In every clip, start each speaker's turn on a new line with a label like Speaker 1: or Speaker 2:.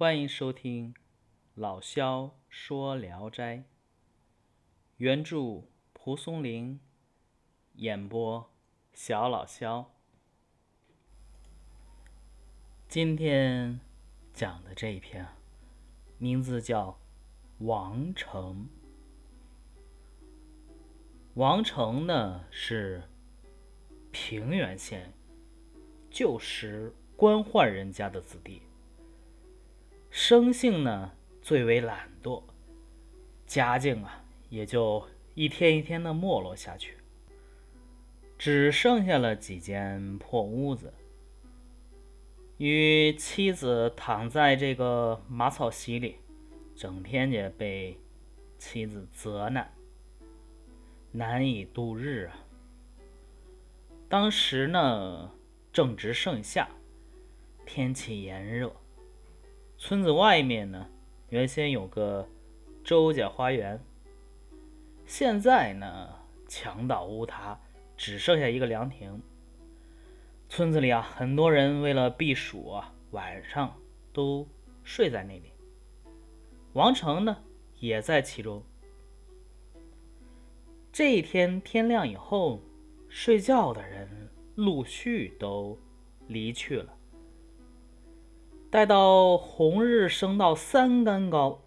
Speaker 1: 欢迎收听老萧说《聊斋》，原著蒲松龄，演播小老萧。今天讲的这一篇，名字叫《王成》。王成呢是平原县旧时官宦人家的子弟，生性呢最为懒惰，家境啊也就一天一天的没落下去，只剩下了几间破屋子，与妻子躺在这个马草席里，整天也被妻子责难。难以度日啊！当时呢，正值盛夏，天气炎热。村子外面呢，原先有个周家花园，现在呢，墙倒屋塌，只剩下一个凉亭。村子里啊，很多人为了避暑啊，晚上都睡在那里。王成呢，也在其中。这一天天亮以后，睡觉的人陆续都离去了。待到红日升到三竿高，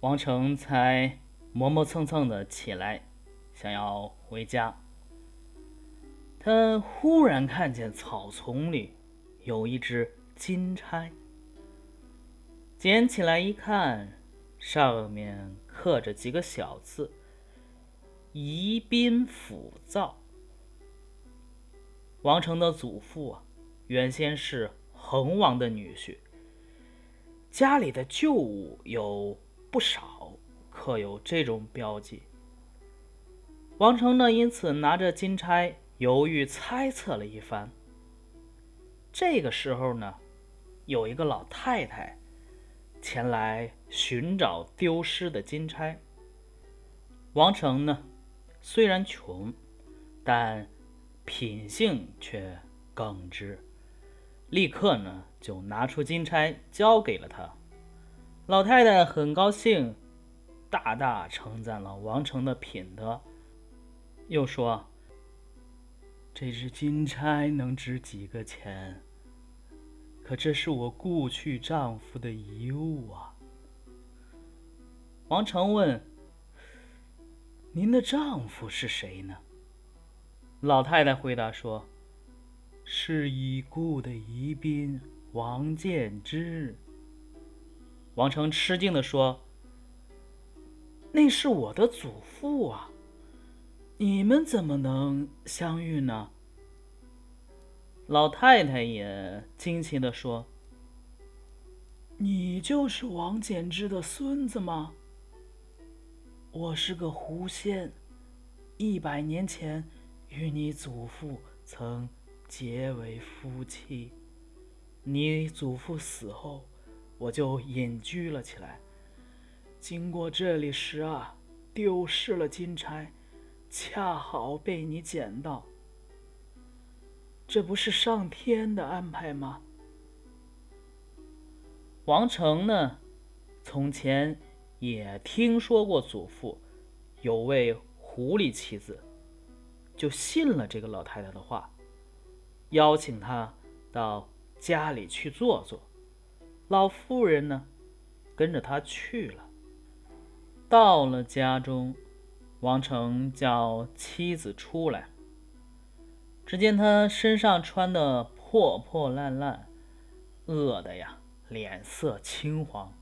Speaker 1: 王成才磨磨蹭蹭的起来，想要回家。他忽然看见草丛里有一只金钗，捡起来一看，上面刻着几个小字。宜宾府造。王成的祖父啊，原先是恒王的女婿，家里的旧物有不少刻有这种标记。王成呢，因此拿着金钗，犹豫猜测了一番。这个时候呢，有一个老太太前来寻找丢失的金钗。王成呢？虽然穷，但品性却耿直。立刻呢，就拿出金钗交给了他。老太太很高兴，大大称赞了王成的品德，又说：“这只金钗能值几个钱？可这是我故去丈夫的遗物啊。”王成问。您的丈夫是谁呢？老太太回答说：“是已故的宜宾王建之。”王成吃惊的说：“那是我的祖父啊！你们怎么能相遇呢？”老太太也惊奇的说：“你就是王建之的孙子吗？”我是个狐仙，一百年前与你祖父曾结为夫妻。你祖父死后，我就隐居了起来。经过这里时啊，丢失了金钗，恰好被你捡到。这不是上天的安排吗？王成呢？从前。也听说过祖父有位狐狸妻子，就信了这个老太太的话，邀请他到家里去坐坐。老妇人呢，跟着他去了。到了家中，王成叫妻子出来，只见他身上穿的破破烂烂，饿的呀，脸色青黄。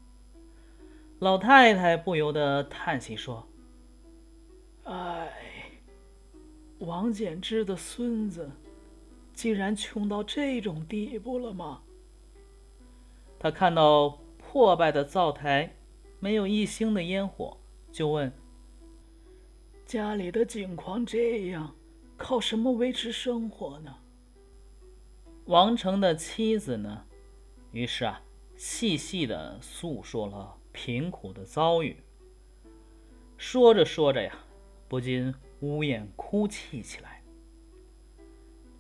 Speaker 1: 老太太不由得叹息说：“哎，王简之的孙子，竟然穷到这种地步了吗？”他看到破败的灶台，没有一星的烟火，就问：“家里的境况这样，靠什么维持生活呢？”王成的妻子呢，于是啊，细细的诉说了。贫苦的遭遇。说着说着呀，不禁呜咽哭泣起来。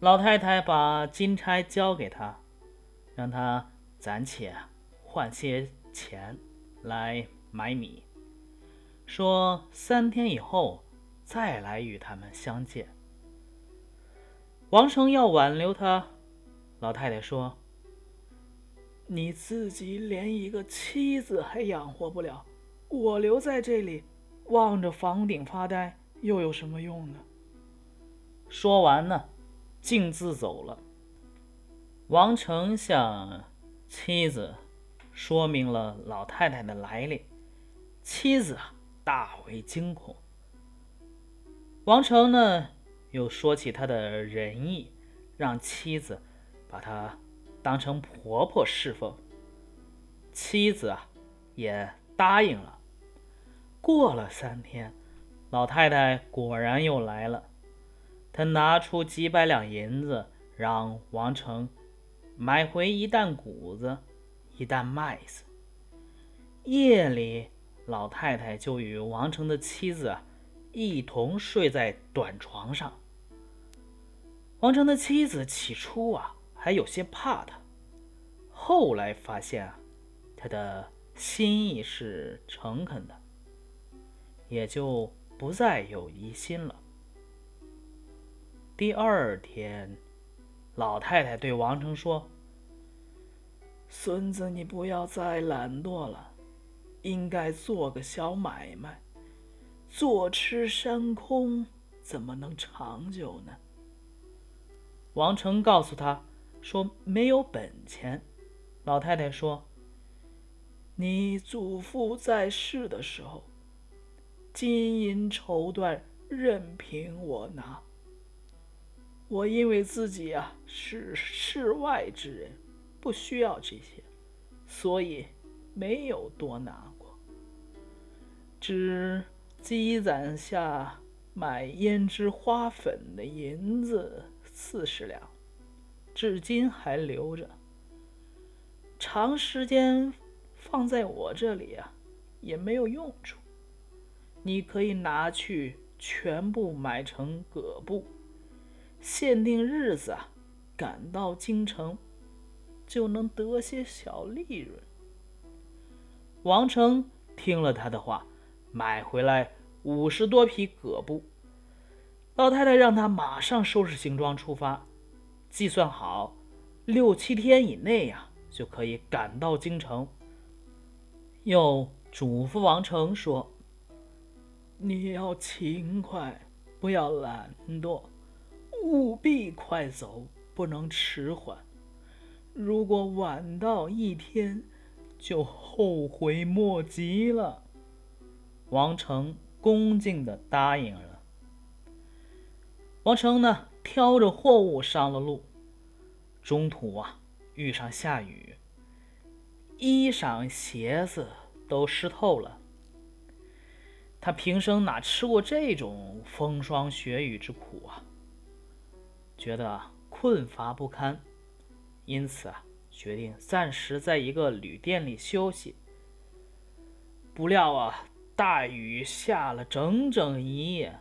Speaker 1: 老太太把金钗交给他，让他暂且换些钱来买米，说三天以后再来与他们相见。王成要挽留他，老太太说：“你自己连一个妻子还养活不了，我留在这里望着房顶发呆又有什么用呢？”说完呢，径自走了。王成向妻子说明了老太太的来历，妻子啊大为惊恐。王成呢又说起他的仁义，让妻子把他当成婆婆侍奉。妻子啊也答应了。过了三天，老太太果然又来了，他拿出几百两银子，让王成。买回一担谷子，一担麦子。夜里，老太太就与王成的妻子一同睡在短床上。王成的妻子起初啊还有些怕他，后来发现啊他的心意是诚恳的，也就不再有疑心了。第二天。老太太对王成说：“孙子，你不要再懒惰了，应该做个小买卖。坐吃山空怎么能长久呢？”王成告诉他说：“没有本钱。”老太太说：“你祖父在世的时候，金银绸缎任凭我拿。”我因为自己啊是世外之人，不需要这些，所以没有多拿过。只积攒下买胭脂花粉的银子四十两，至今还留着。长时间放在我这里啊，也没有用处。你可以拿去全部买成葛布。限定日子啊，赶到京城，就能得些小利润。王成听了他的话，买回来五十多匹葛布。老太太让他马上收拾行装出发，计算好六七天以内呀，就可以赶到京城。又嘱咐王成说：“你要勤快，不要懒惰。”务必快走，不能迟缓。如果晚到一天，就后悔莫及了。王成恭敬地答应了。王成呢，挑着货物上了路。中途啊，遇上下雨，衣裳鞋子都湿透了。他平生哪吃过这种风霜雪雨之苦啊？觉得困乏不堪，因此啊，决定暂时在一个旅店里休息。不料啊，大雨下了整整一夜，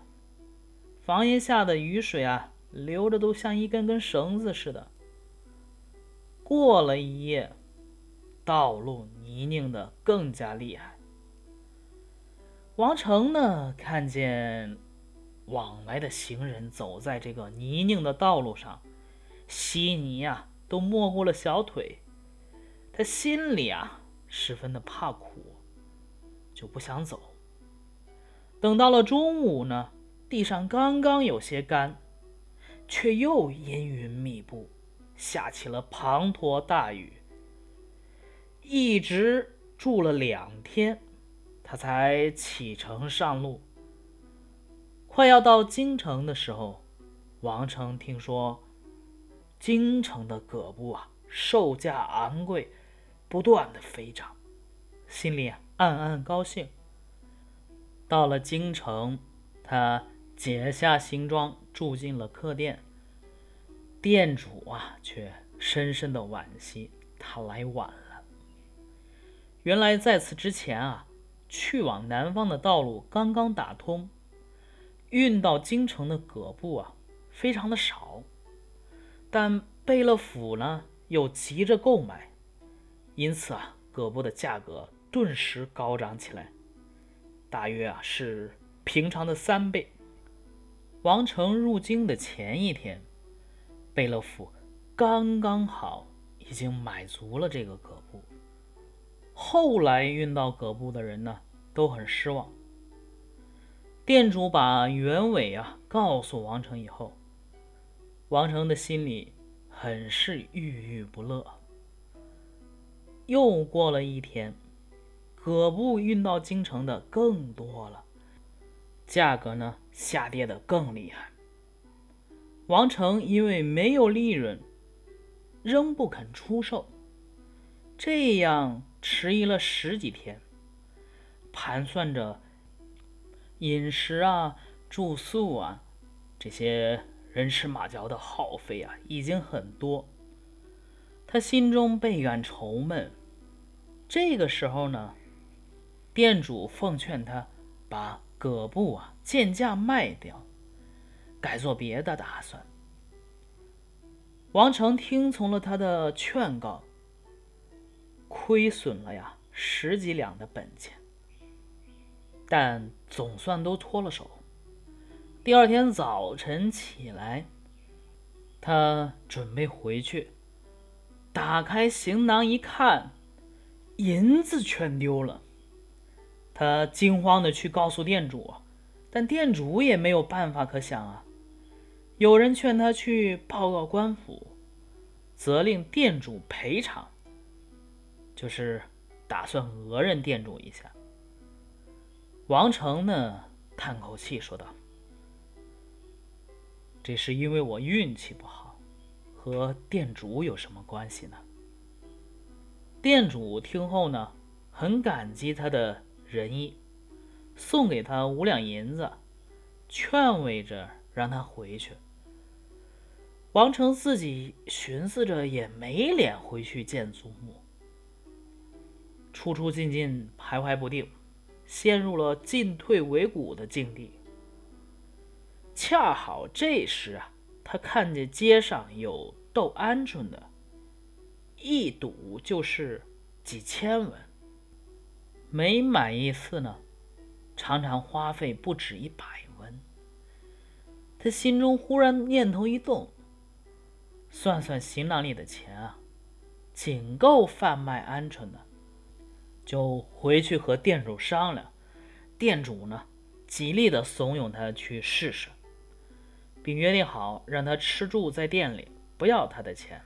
Speaker 1: 房檐下的雨水啊，流着都像一根根绳子似的。过了一夜，道路泥泞的更加厉害。王成呢，看见。往来的行人走在这个泥泞的道路上，稀泥啊都没过了小腿。他心里啊十分的怕苦，就不想走。等到了中午呢，地上刚刚有些干，却又阴云密布，下起了滂沱大雨。一直住了两天，他才启程上路。快要到京城的时候，王成听说京城的葛布啊售价昂贵，不断的飞涨，心里暗暗高兴。到了京城，他解下行装，住进了客店。店主啊却深深的惋惜，他来晚了。原来在此之前啊，去往南方的道路刚刚打通。运到京城的葛布啊，非常的少，但贝勒府呢又急着购买，因此啊，葛布的价格顿时高涨起来，大约啊是平常的三倍。王成入京的前一天，贝勒府刚刚好已经买足了这个葛布。后来运到葛布的人呢，都很失望。店主把原委啊告诉王成以后，王成的心里很是郁郁不乐。又过了一天，葛布运到京城的更多了，价格呢下跌的更厉害。王成因为没有利润，仍不肯出售，这样迟疑了十几天，盘算着。饮食啊，住宿啊，这些人吃马嚼的耗费啊，已经很多。他心中倍感愁闷。这个时候呢，店主奉劝他把葛布啊贱价卖掉，改做别的打算。王成听从了他的劝告，亏损了呀十几两的本钱。但总算都脱了手。第二天早晨起来，他准备回去，打开行囊一看，银子全丢了。他惊慌的去告诉店主，但店主也没有办法可想啊。有人劝他去报告官府，责令店主赔偿，就是打算讹人店主一下。王成呢，叹口气说道：“这是因为我运气不好，和店主有什么关系呢？”店主听后呢，很感激他的仁义，送给他五两银子，劝慰着让他回去。王成自己寻思着，也没脸回去见祖母，出出进进，徘徊不定。陷入了进退维谷的境地。恰好这时啊，他看见街上有斗鹌鹑的，一赌就是几千文。每买一次呢，常常花费不止一百文。他心中忽然念头一动，算算行囊里的钱啊，仅够贩卖鹌鹑的。就回去和店主商量，店主呢极力的怂恿他去试试，并约定好让他吃住在店里，不要他的钱。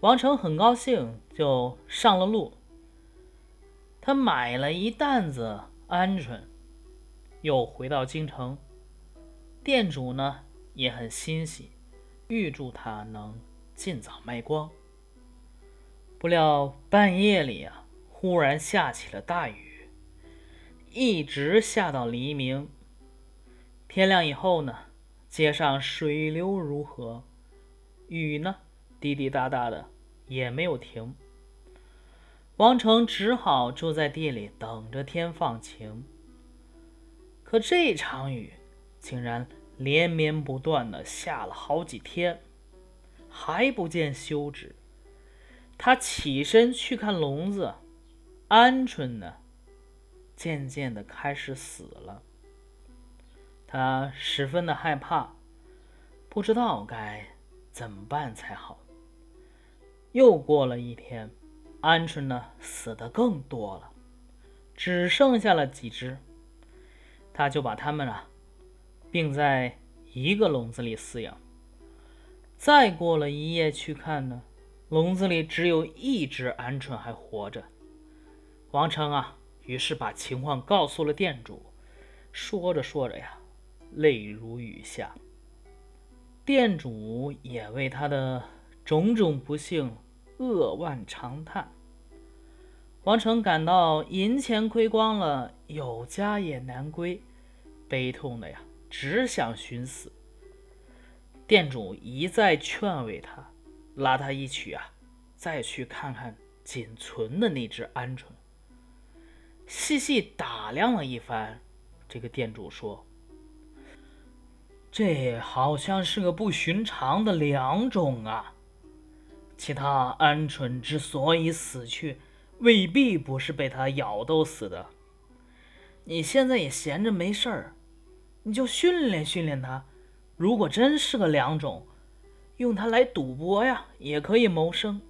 Speaker 1: 王成很高兴，就上了路。他买了一担子鹌鹑，又回到京城。店主呢也很欣喜，预祝他能尽早卖光。不料半夜里啊。忽然下起了大雨，一直下到黎明。天亮以后呢，街上水流如河，雨呢滴滴答答的也没有停。王成只好住在地里等着天放晴。可这场雨竟然连绵不断的下了好几天，还不见休止。他起身去看笼子。鹌鹑呢，渐渐的开始死了。他十分的害怕，不知道该怎么办才好。又过了一天，鹌鹑呢死的更多了，只剩下了几只。他就把它们啊并在一个笼子里饲养。再过了一夜去看呢，笼子里只有一只鹌鹑还活着。王成啊，于是把情况告诉了店主。说着说着呀，泪如雨下。店主也为他的种种不幸扼腕长叹。王成感到银钱亏光了，有家也难归，悲痛的呀，只想寻死。店主一再劝慰他，拉他一起啊，再去看看仅存的那只鹌鹑。细细打量了一番，这个店主说：“这好像是个不寻常的良种啊！其他鹌鹑之所以死去，未必不是被它咬都死的。你现在也闲着没事儿，你就训练训练它。如果真是个良种，用它来赌博呀，也可以谋生。